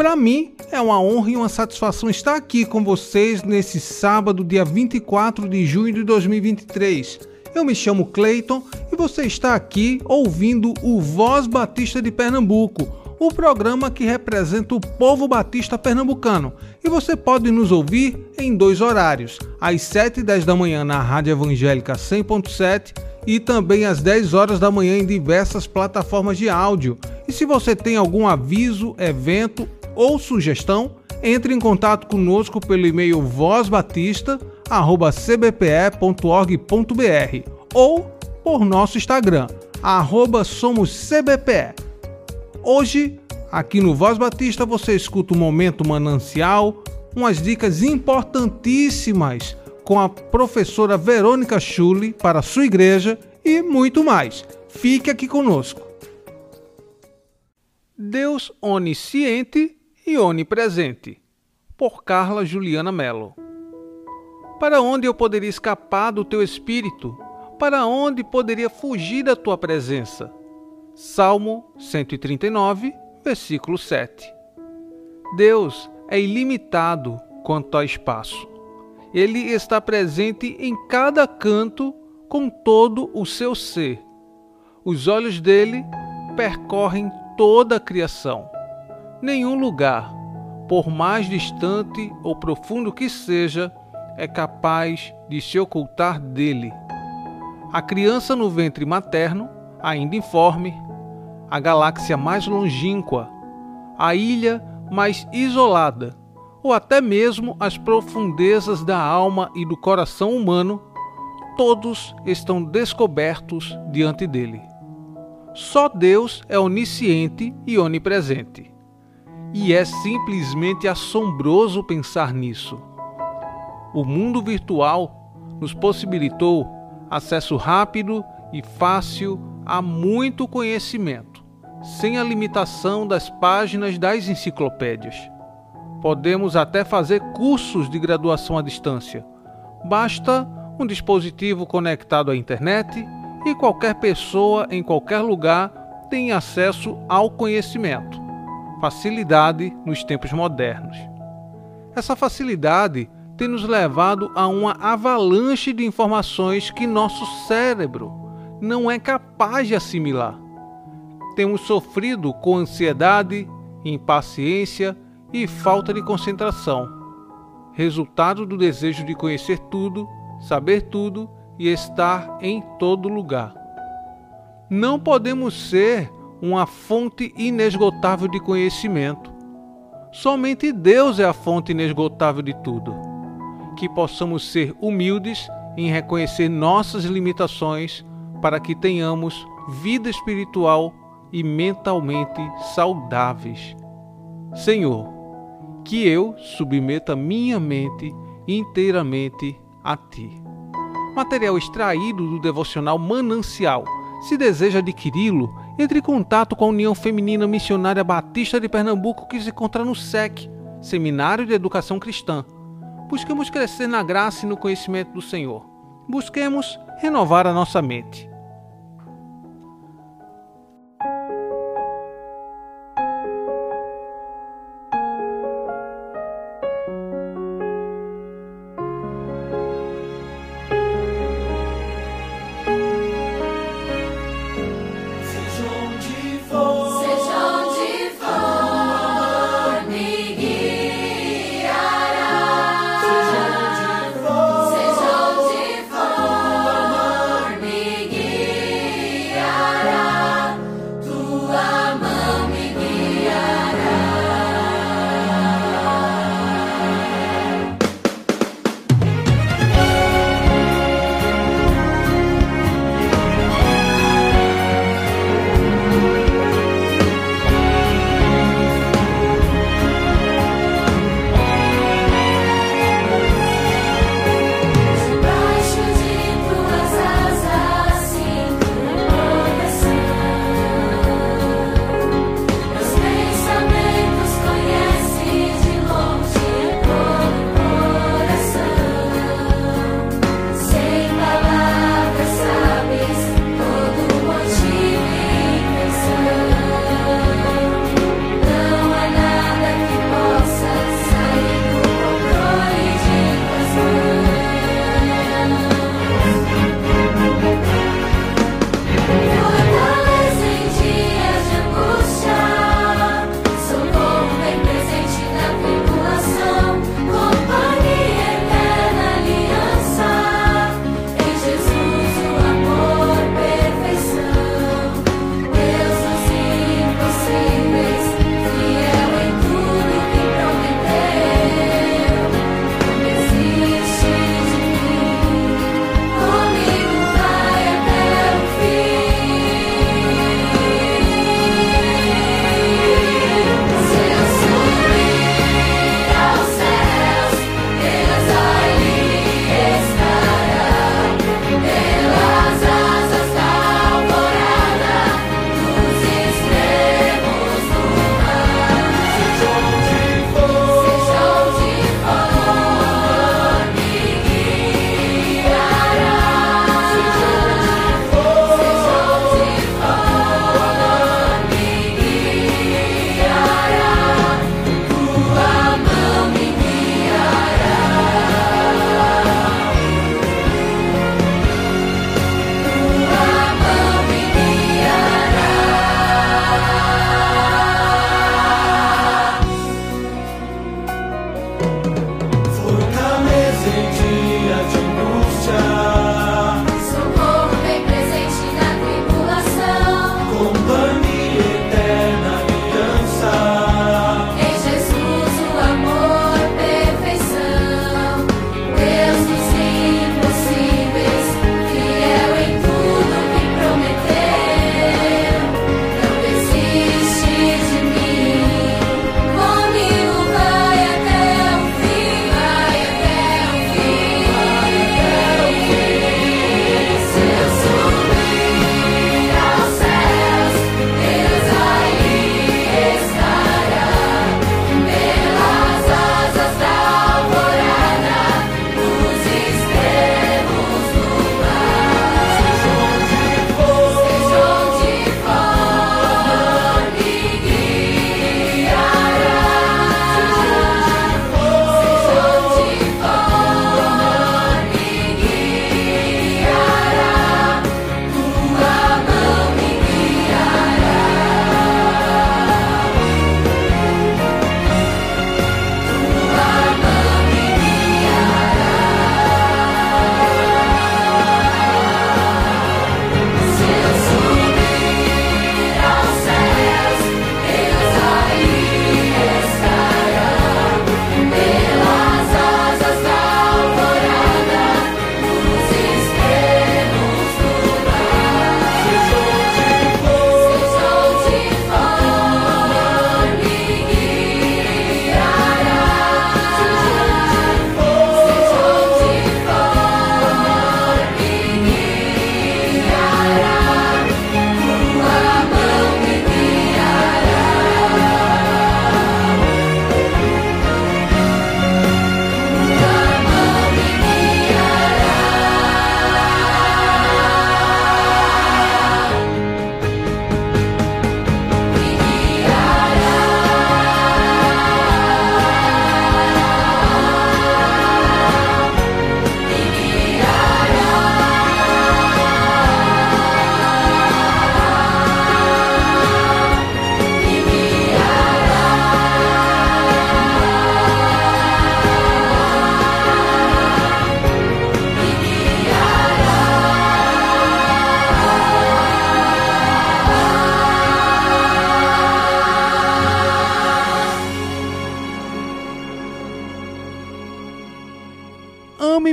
Para mim, é uma honra e uma satisfação estar aqui com vocês nesse sábado, dia 24 de junho de 2023. Eu me chamo Clayton e você está aqui ouvindo o Voz Batista de Pernambuco, o programa que representa o povo batista pernambucano. E você pode nos ouvir em dois horários, às 7 e 10 da manhã na Rádio Evangélica 100.7 e também às 10 horas da manhã em diversas plataformas de áudio. E se você tem algum aviso, evento ou sugestão, entre em contato conosco pelo e-mail vozbatista@cbpe.org.br ou por nosso Instagram @somoscbpe. Hoje, aqui no Voz Batista, você escuta o momento manancial, umas dicas importantíssimas com a professora Verônica Schulli para sua igreja e muito mais. Fique aqui conosco. Deus onisciente e onipresente, por Carla Juliana Mello. Para onde eu poderia escapar do teu espírito? Para onde poderia fugir da tua presença? Salmo 139, versículo 7. Deus é ilimitado quanto ao espaço. Ele está presente em cada canto com todo o seu ser. Os olhos dele percorrem toda a criação nenhum lugar, por mais distante ou profundo que seja, é capaz de se ocultar dele. A criança no ventre materno, ainda informe, a galáxia mais longínqua, a ilha mais isolada, ou até mesmo as profundezas da alma e do coração humano, todos estão descobertos diante dele. Só Deus é onisciente e onipresente. E é simplesmente assombroso pensar nisso. O mundo virtual nos possibilitou acesso rápido e fácil a muito conhecimento, sem a limitação das páginas das enciclopédias. Podemos até fazer cursos de graduação à distância. Basta um dispositivo conectado à internet e qualquer pessoa em qualquer lugar tem acesso ao conhecimento facilidade nos tempos modernos. Essa facilidade tem nos levado a uma avalanche de informações que nosso cérebro não é capaz de assimilar. Temos sofrido com ansiedade, impaciência e falta de concentração, resultado do desejo de conhecer tudo, saber tudo e estar em todo lugar. Não podemos ser uma fonte inesgotável de conhecimento. Somente Deus é a fonte inesgotável de tudo. Que possamos ser humildes em reconhecer nossas limitações para que tenhamos vida espiritual e mentalmente saudáveis. Senhor, que eu submeta minha mente inteiramente a Ti. Material extraído do devocional Manancial. Se deseja adquiri-lo, entre em contato com a União Feminina Missionária Batista de Pernambuco, que se encontra no SEC, Seminário de Educação Cristã. Busquemos crescer na graça e no conhecimento do Senhor. Busquemos renovar a nossa mente.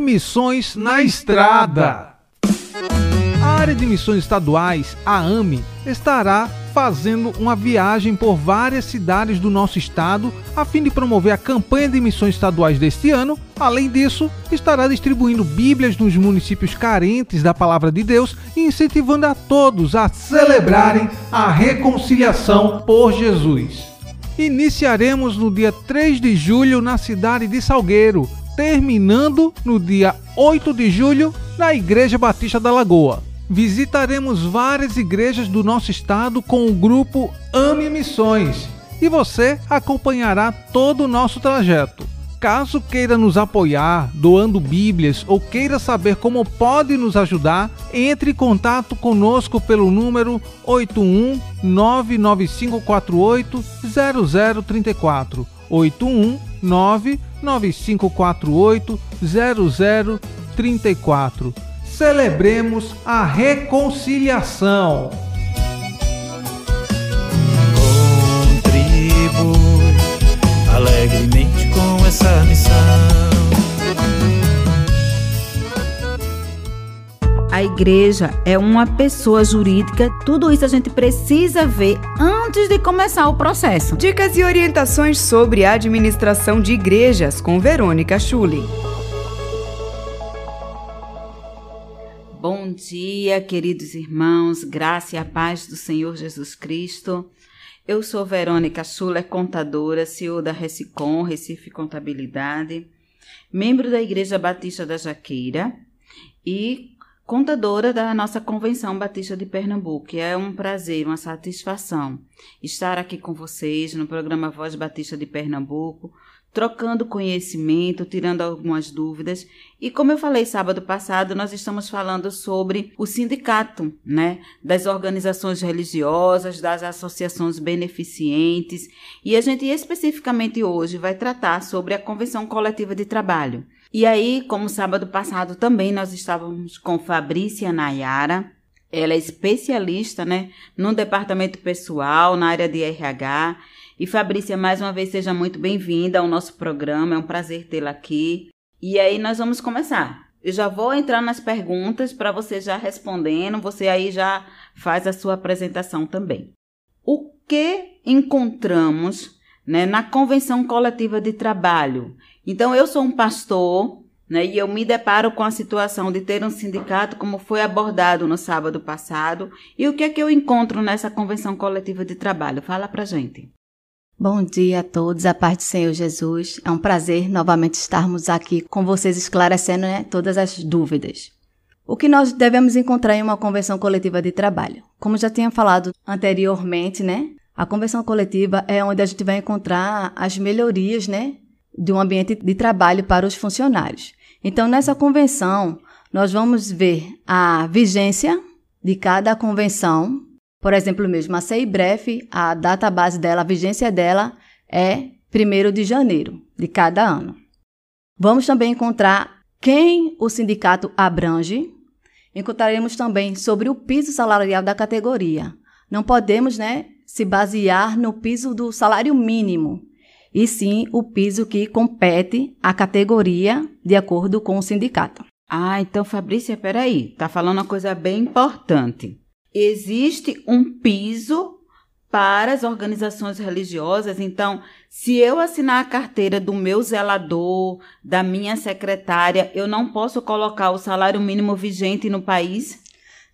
Missões na Estrada. A área de missões estaduais, a AME, estará fazendo uma viagem por várias cidades do nosso estado a fim de promover a campanha de missões estaduais deste ano. Além disso, estará distribuindo Bíblias nos municípios carentes da palavra de Deus e incentivando a todos a celebrarem a reconciliação por Jesus. Iniciaremos no dia 3 de julho na cidade de Salgueiro, terminando no dia 8 de julho na Igreja Batista da Lagoa. Visitaremos várias igrejas do nosso estado com o grupo Ame Missões e você acompanhará todo o nosso trajeto. Caso queira nos apoiar doando Bíblias ou queira saber como pode nos ajudar, entre em contato conosco pelo número 81 99548 0034 81 99548 0034 celebremos a reconciliação. Contribui alegremente com essa missão. A igreja é uma pessoa jurídica, tudo isso a gente precisa ver antes de começar o processo. Dicas e orientações sobre a administração de igrejas com Verônica Schulli. Bom dia, queridos irmãos, graça e a paz do Senhor Jesus Cristo. Eu sou Verônica Schuller, contadora, CEO da Recicom, Recife Contabilidade, membro da Igreja Batista da Jaqueira e contadora da nossa Convenção Batista de Pernambuco. É um prazer, uma satisfação estar aqui com vocês no programa Voz Batista de Pernambuco, trocando conhecimento, tirando algumas dúvidas. E como eu falei sábado passado, nós estamos falando sobre o sindicato, né, das organizações religiosas, das associações beneficentes, e a gente especificamente hoje vai tratar sobre a convenção coletiva de trabalho. E aí, como sábado passado também nós estávamos com Fabrícia Nayara, ela é especialista, né, no departamento pessoal, na área de RH, e Fabrícia, mais uma vez, seja muito bem-vinda ao nosso programa. É um prazer tê-la aqui. E aí nós vamos começar. Eu já vou entrar nas perguntas para você já respondendo. Você aí já faz a sua apresentação também. O que encontramos né, na convenção coletiva de trabalho? Então, eu sou um pastor né, e eu me deparo com a situação de ter um sindicato, como foi abordado no sábado passado. E o que é que eu encontro nessa convenção coletiva de trabalho? Fala para gente. Bom dia a todos, a paz do Senhor Jesus. É um prazer novamente estarmos aqui com vocês esclarecendo né, todas as dúvidas. O que nós devemos encontrar em uma convenção coletiva de trabalho? Como já tinha falado anteriormente, né? A convenção coletiva é onde a gente vai encontrar as melhorias, né, de um ambiente de trabalho para os funcionários. Então, nessa convenção, nós vamos ver a vigência de cada convenção por exemplo, mesmo a CEIBREF, a data base dela, a vigência dela é 1 de janeiro de cada ano. Vamos também encontrar quem o sindicato abrange. Encontraremos também sobre o piso salarial da categoria. Não podemos, né, se basear no piso do salário mínimo, e sim o piso que compete à categoria de acordo com o sindicato. Ah, então Fabrícia, peraí, tá falando uma coisa bem importante existe um piso para as organizações religiosas. Então, se eu assinar a carteira do meu zelador, da minha secretária, eu não posso colocar o salário mínimo vigente no país?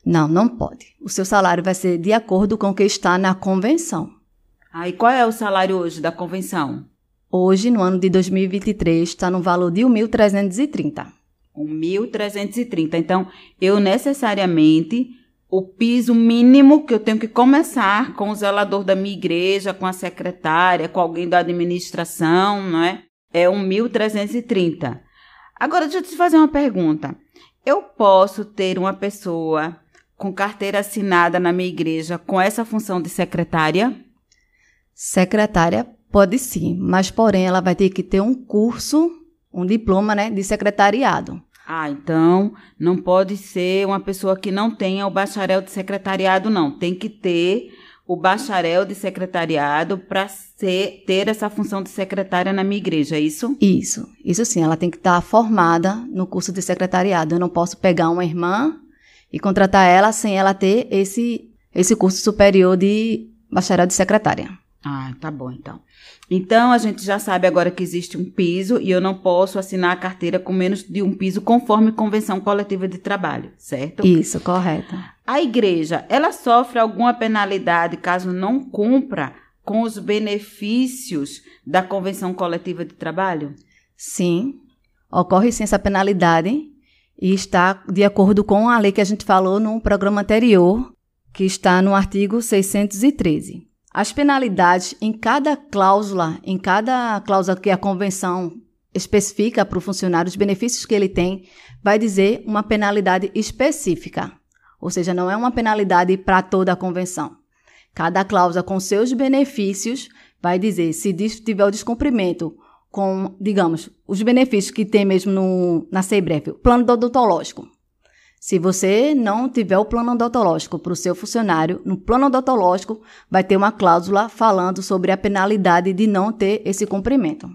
Não, não pode. O seu salário vai ser de acordo com o que está na convenção. Ah, e qual é o salário hoje da convenção? Hoje, no ano de 2023, está no valor de 1.330. 1.330. Então, eu necessariamente o piso mínimo que eu tenho que começar com o zelador da minha igreja, com a secretária, com alguém da administração, não é? É 1.330. Agora, deixa eu te fazer uma pergunta. Eu posso ter uma pessoa com carteira assinada na minha igreja com essa função de secretária? Secretária pode sim, mas porém ela vai ter que ter um curso, um diploma, né, de secretariado. Ah, então não pode ser uma pessoa que não tenha o bacharel de secretariado, não. Tem que ter o bacharel de secretariado para ter essa função de secretária na minha igreja, é isso? Isso, isso sim, ela tem que estar formada no curso de secretariado. Eu não posso pegar uma irmã e contratar ela sem ela ter esse, esse curso superior de bacharel de secretária. Ah, tá bom então. Então a gente já sabe agora que existe um piso e eu não posso assinar a carteira com menos de um piso conforme convenção coletiva de trabalho, certo? Isso, correto. A igreja, ela sofre alguma penalidade caso não cumpra com os benefícios da convenção coletiva de trabalho? Sim, ocorre sim essa penalidade e está de acordo com a lei que a gente falou no programa anterior, que está no artigo 613. As penalidades em cada cláusula, em cada cláusula que a convenção especifica para o funcionário, os benefícios que ele tem, vai dizer uma penalidade específica. Ou seja, não é uma penalidade para toda a convenção. Cada cláusula com seus benefícios vai dizer se tiver o descumprimento com, digamos, os benefícios que tem mesmo no, na CEIBREF, o plano odontológico. Se você não tiver o plano odontológico para o seu funcionário, no plano odontológico vai ter uma cláusula falando sobre a penalidade de não ter esse cumprimento.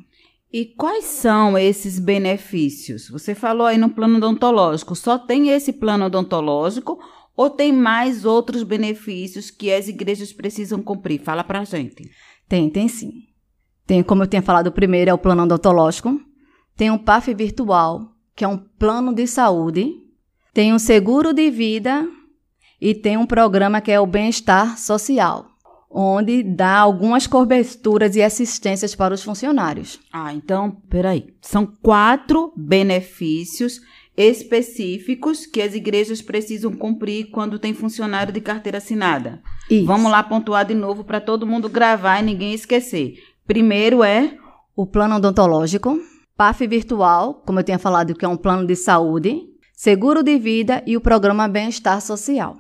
E quais são esses benefícios? Você falou aí no plano odontológico, só tem esse plano odontológico ou tem mais outros benefícios que as igrejas precisam cumprir? Fala pra gente. Tem, tem sim. Tem, como eu tinha falado primeiro, é o plano odontológico. Tem um PAF virtual, que é um plano de saúde tem um seguro de vida e tem um programa que é o bem-estar social, onde dá algumas coberturas e assistências para os funcionários. Ah, então, peraí. São quatro benefícios específicos que as igrejas precisam cumprir quando tem funcionário de carteira assinada. Isso. Vamos lá pontuar de novo para todo mundo gravar e ninguém esquecer. Primeiro é o plano odontológico, PAF virtual, como eu tinha falado, que é um plano de saúde, seguro de vida e o programa Bem-Estar Social.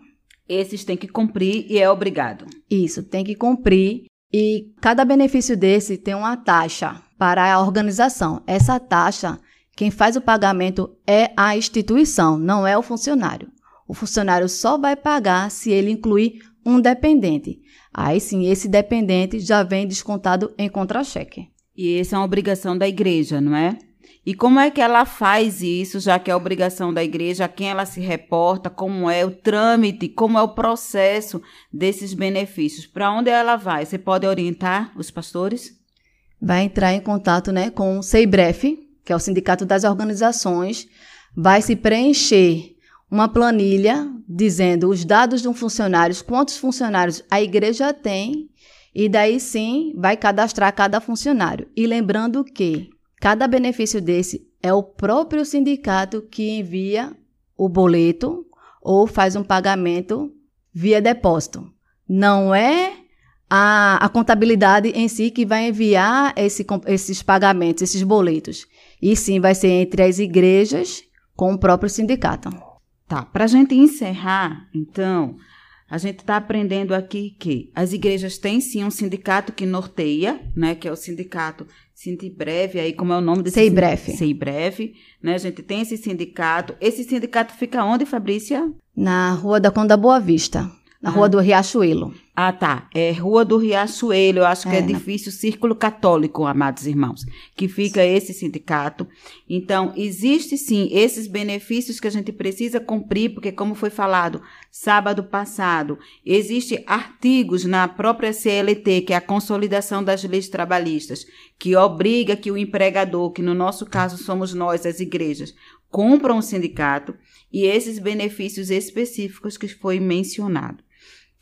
Esses tem que cumprir e é obrigado. Isso, tem que cumprir. E cada benefício desse tem uma taxa para a organização. Essa taxa, quem faz o pagamento é a instituição, não é o funcionário. O funcionário só vai pagar se ele incluir um dependente. Aí sim, esse dependente já vem descontado em contra-cheque. E essa é uma obrigação da igreja, não é? E como é que ela faz isso, já que é obrigação da igreja, a quem ela se reporta, como é o trâmite, como é o processo desses benefícios? Para onde ela vai? Você pode orientar os pastores? Vai entrar em contato né, com o SEIBREF, que é o Sindicato das Organizações, vai se preencher uma planilha dizendo os dados de um funcionário, quantos funcionários a igreja tem, e daí sim vai cadastrar cada funcionário. E lembrando que Cada benefício desse é o próprio sindicato que envia o boleto ou faz um pagamento via depósito. Não é a, a contabilidade em si que vai enviar esse, esses pagamentos, esses boletos. E sim vai ser entre as igrejas com o próprio sindicato. Tá, para a gente encerrar, então, a gente está aprendendo aqui que as igrejas têm sim um sindicato que norteia, né, que é o sindicato Sinti Breve, aí como é o nome desse Sei Breve. Sei Breve, né? A gente tem esse sindicato. Esse sindicato fica onde, Fabrícia? Na Rua da Conda Boa Vista. Na Rua do Riachuelo. Ah, tá. É Rua do Riachuelo. Eu acho que é, é difícil Círculo Católico, amados irmãos, que fica esse sindicato. Então, existe sim esses benefícios que a gente precisa cumprir, porque como foi falado sábado passado, existe artigos na própria CLT, que é a Consolidação das Leis Trabalhistas, que obriga que o empregador, que no nosso caso somos nós, as igrejas, cumpram um sindicato e esses benefícios específicos que foi mencionado.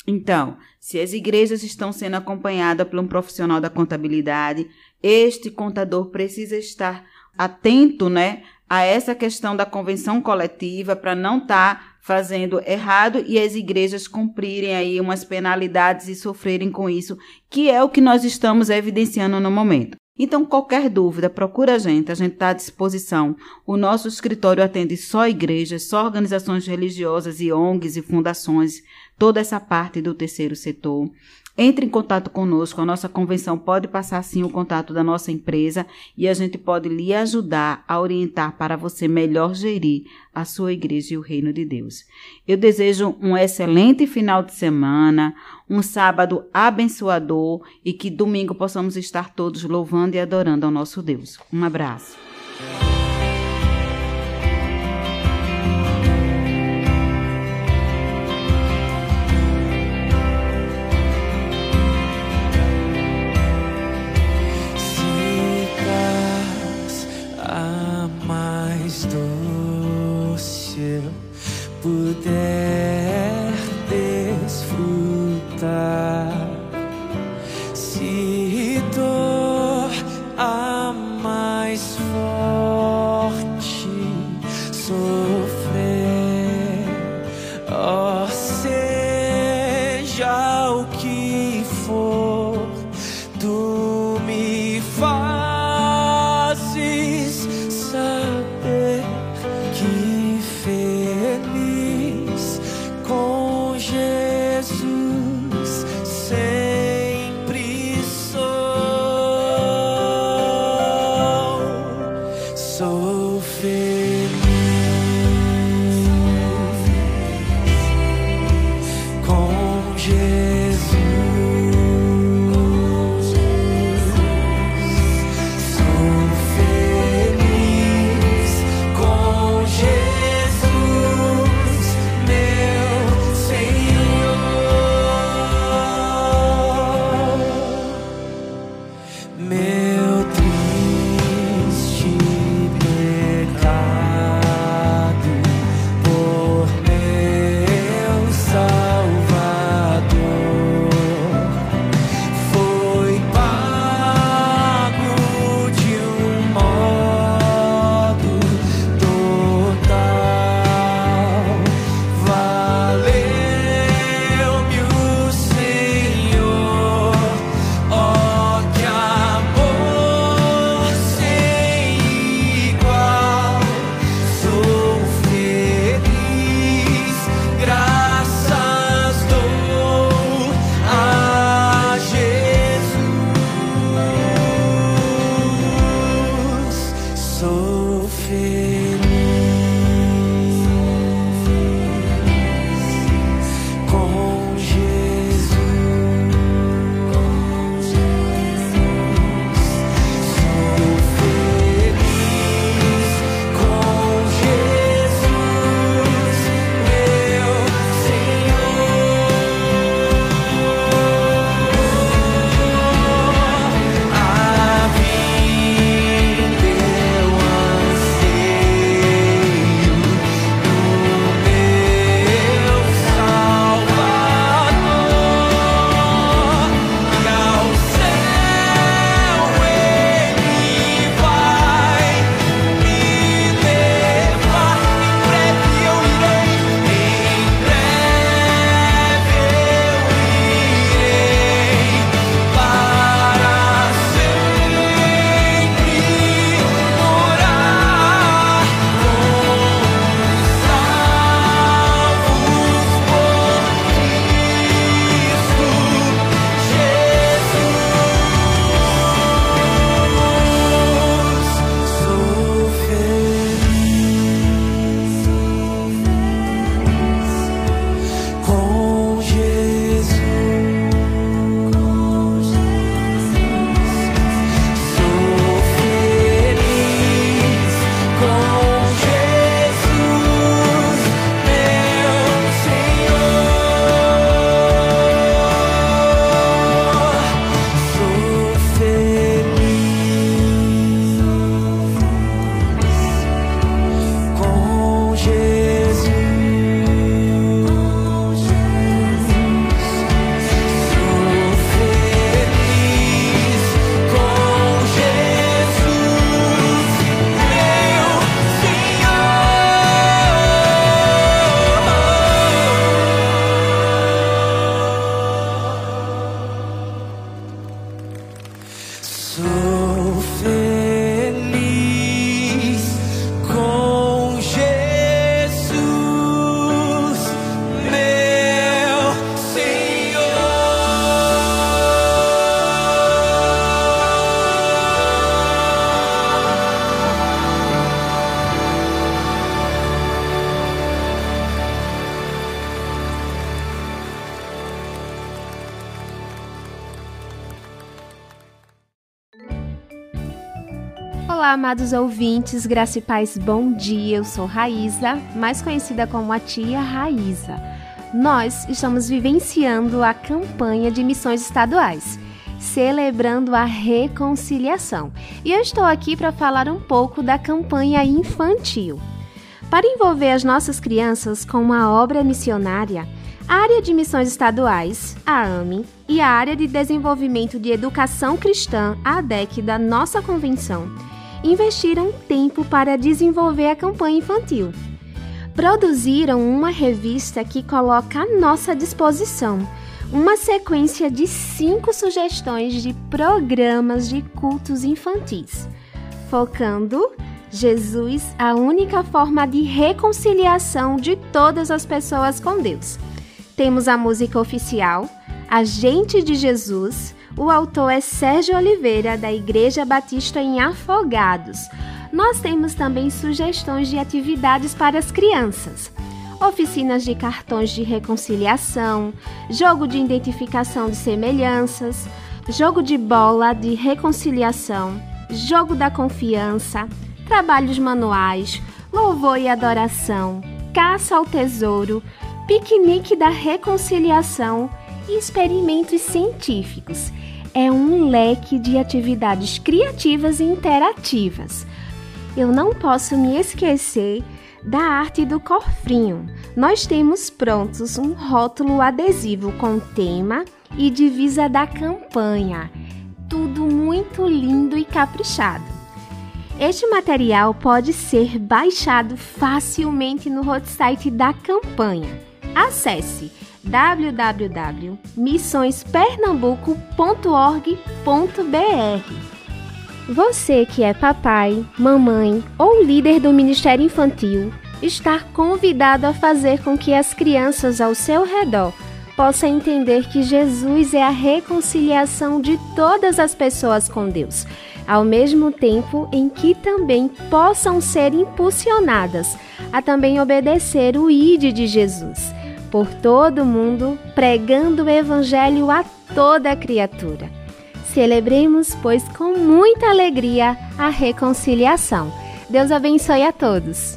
Então, se as igrejas estão sendo acompanhadas por um profissional da contabilidade, este contador precisa estar atento, né, a essa questão da convenção coletiva para não estar tá fazendo errado e as igrejas cumprirem aí umas penalidades e sofrerem com isso, que é o que nós estamos evidenciando no momento. Então, qualquer dúvida, procura a gente, a gente está à disposição. O nosso escritório atende só igrejas, só organizações religiosas e ONGs e fundações, toda essa parte do terceiro setor. entre em contato conosco. A nossa convenção pode passar sim o contato da nossa empresa e a gente pode lhe ajudar a orientar para você melhor gerir a sua igreja e o reino de Deus. Eu desejo um excelente final de semana, um sábado abençoador e que domingo possamos estar todos louvando e adorando ao nosso Deus. Um abraço. se eu puder desfrutar. Amados ouvintes, graça e paz, bom dia. Eu sou Raíza, mais conhecida como a tia Raíza. Nós estamos vivenciando a campanha de missões estaduais, celebrando a reconciliação. E eu estou aqui para falar um pouco da campanha infantil. Para envolver as nossas crianças com uma obra missionária, a área de missões estaduais, a AME, e a área de desenvolvimento de educação cristã, a ADEC, da nossa convenção, investiram tempo para desenvolver a campanha infantil. Produziram uma revista que coloca à nossa disposição uma sequência de cinco sugestões de programas de cultos infantis, focando Jesus, a única forma de reconciliação de todas as pessoas com Deus. Temos a música oficial, Agente de Jesus. O autor é Sérgio Oliveira, da Igreja Batista em Afogados. Nós temos também sugestões de atividades para as crianças oficinas de cartões de reconciliação, jogo de identificação de semelhanças, jogo de bola de reconciliação, jogo da confiança, trabalhos manuais, louvor e adoração, caça ao tesouro, piquenique da reconciliação e experimentos científicos. É um leque de atividades criativas e interativas. Eu não posso me esquecer da arte do cofrinho. Nós temos prontos um rótulo adesivo com tema e divisa da campanha. Tudo muito lindo e caprichado. Este material pode ser baixado facilmente no hot site da campanha. Acesse www.missõespernambuco.org.br você que é papai, mamãe ou líder do Ministério Infantil está convidado a fazer com que as crianças ao seu redor possam entender que Jesus é a reconciliação de todas as pessoas com Deus, ao mesmo tempo em que também possam ser impulsionadas a também obedecer o ID de Jesus por todo o mundo, pregando o Evangelho a toda criatura. Celebremos, pois, com muita alegria a reconciliação. Deus abençoe a todos.